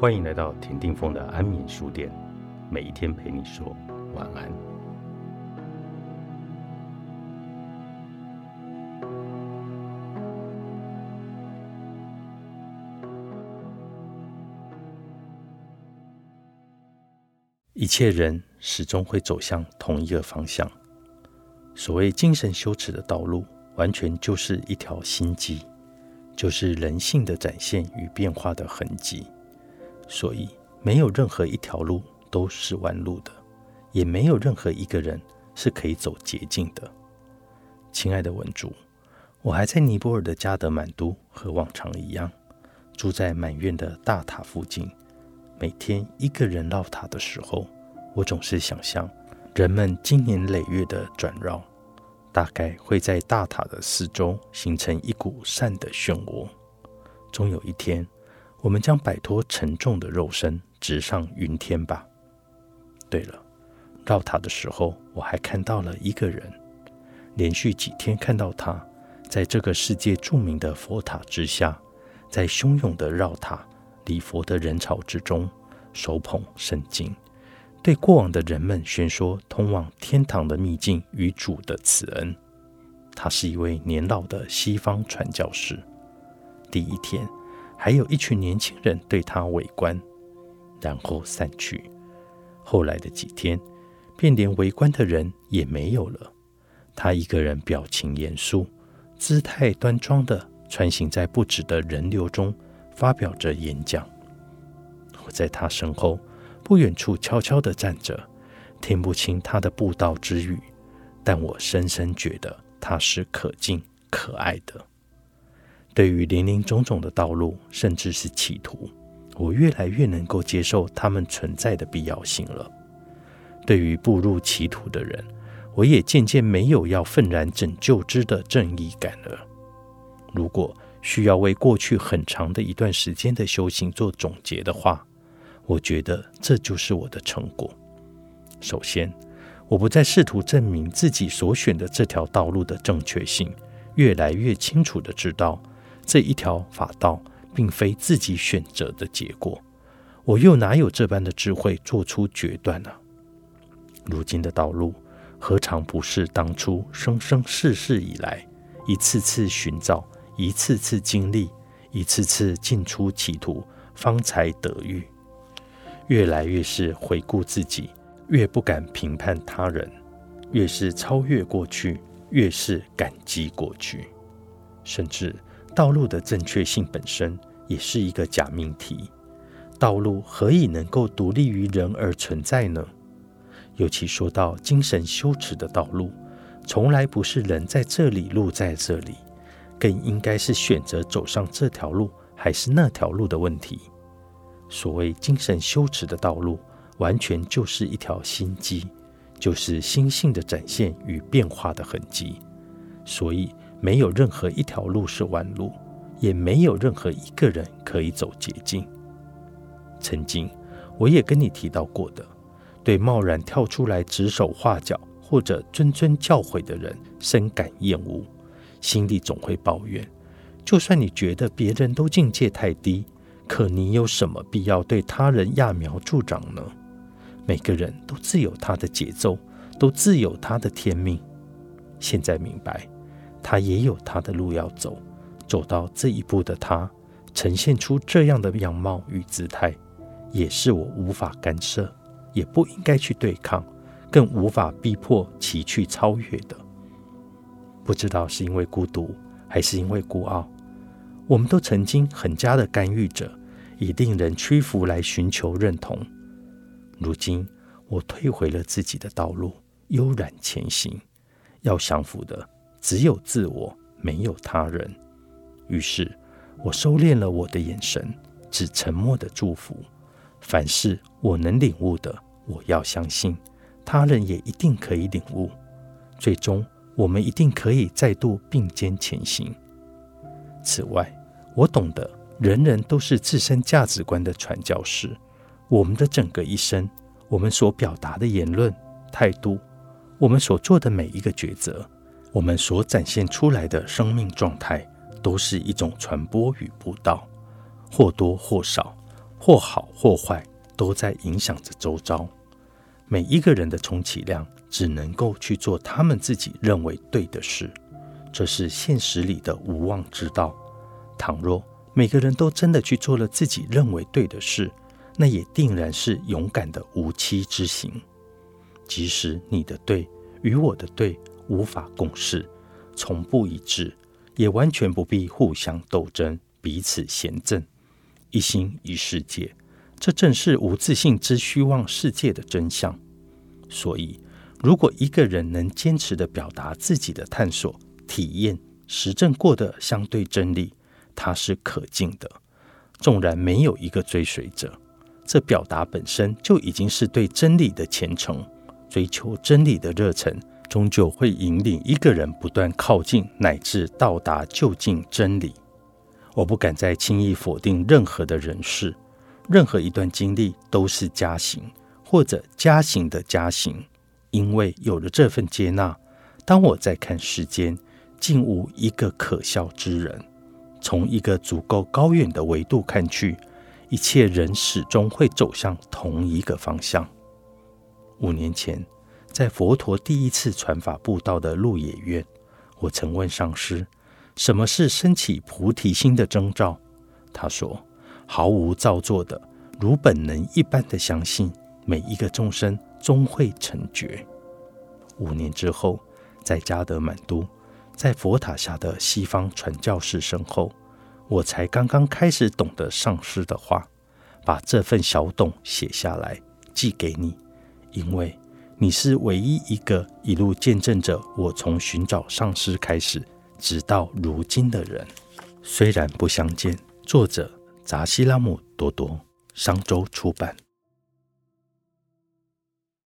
欢迎来到田定峰的安眠书店，每一天陪你说晚安。一切人始终会走向同一个方向。所谓精神羞耻的道路，完全就是一条心机，就是人性的展现与变化的痕迹。所以，没有任何一条路都是弯路的，也没有任何一个人是可以走捷径的。亲爱的文竹，我还在尼泊尔的加德满都，和往常一样，住在满院的大塔附近。每天一个人绕塔的时候，我总是想象人们经年累月的转绕，大概会在大塔的四周形成一股善的漩涡。终有一天。我们将摆脱沉重的肉身，直上云天吧。对了，绕塔的时候，我还看到了一个人，连续几天看到他，在这个世界著名的佛塔之下，在汹涌的绕塔礼佛的人潮之中，手捧圣经，对过往的人们宣说通往天堂的秘境与主的慈恩。他是一位年老的西方传教士。第一天。还有一群年轻人对他围观，然后散去。后来的几天，便连围观的人也没有了。他一个人表情严肃、姿态端庄的穿行在不止的人流中，发表着演讲。我在他身后不远处悄悄地站着，听不清他的布道之语，但我深深觉得他是可敬、可爱的。对于林林种种的道路，甚至是企图，我越来越能够接受他们存在的必要性了。对于步入歧途的人，我也渐渐没有要愤然拯救之的正义感了。如果需要为过去很长的一段时间的修行做总结的话，我觉得这就是我的成果。首先，我不再试图证明自己所选的这条道路的正确性，越来越清楚的知道。这一条法道并非自己选择的结果，我又哪有这般的智慧做出决断呢？如今的道路何尝不是当初生生世世以来一次次寻找、一次次经历、一次次进出歧途方才得遇？越来越是回顾自己，越不敢评判他人；越是超越过去，越是感激过去，甚至。道路的正确性本身也是一个假命题。道路何以能够独立于人而存在呢？尤其说到精神羞耻的道路，从来不是人在这里，路在这里，更应该是选择走上这条路还是那条路的问题。所谓精神羞耻的道路，完全就是一条心机，就是心性的展现与变化的痕迹。所以。没有任何一条路是弯路，也没有任何一个人可以走捷径。曾经我也跟你提到过的，对贸然跳出来指手画脚或者谆谆教诲的人深感厌恶，心里总会抱怨：就算你觉得别人都境界太低，可你有什么必要对他人揠苗助长呢？每个人都自有他的节奏，都自有他的天命。现在明白。他也有他的路要走，走到这一步的他，呈现出这样的样貌与姿态，也是我无法干涉，也不应该去对抗，更无法逼迫其去超越的。不知道是因为孤独，还是因为孤傲，我们都曾经很加的干预着，以令人屈服来寻求认同。如今我退回了自己的道路，悠然前行，要降服的。只有自我，没有他人。于是，我收敛了我的眼神，只沉默的祝福。凡事我能领悟的，我要相信，他人也一定可以领悟。最终，我们一定可以再度并肩前行。此外，我懂得，人人都是自身价值观的传教士。我们的整个一生，我们所表达的言论、态度，我们所做的每一个抉择。我们所展现出来的生命状态，都是一种传播与布道，或多或少，或好或坏，都在影响着周遭。每一个人的充其量只能够去做他们自己认为对的事，这是现实里的无妄之道。倘若每个人都真的去做了自己认为对的事，那也定然是勇敢的无期之行。即使你的对与我的对无法共事，从不一致，也完全不必互相斗争，彼此嫌憎，一心一世界。这正是无自信之虚妄世界的真相。所以，如果一个人能坚持的表达自己的探索、体验、实证过的相对真理，它是可敬的。纵然没有一个追随者，这表达本身就已经是对真理的虔诚。追求真理的热忱，终究会引领一个人不断靠近，乃至到达就近真理。我不敢再轻易否定任何的人事，任何一段经历都是加刑，或者加刑的加刑。因为有了这份接纳，当我在看世间，竟无一个可笑之人。从一个足够高远的维度看去，一切人始终会走向同一个方向。五年前，在佛陀第一次传法布道的鹿野苑，我曾问上师：“什么是升起菩提心的征兆？”他说：“毫无造作的，如本能一般的相信，每一个众生终会成觉。”五年之后，在加德满都。在佛塔下的西方传教士身后，我才刚刚开始懂得上师的话，把这份小懂写下来寄给你，因为你是唯一一个一路见证着我从寻找上师开始，直到如今的人。虽然不相见，作者扎西拉姆多多，商周出版。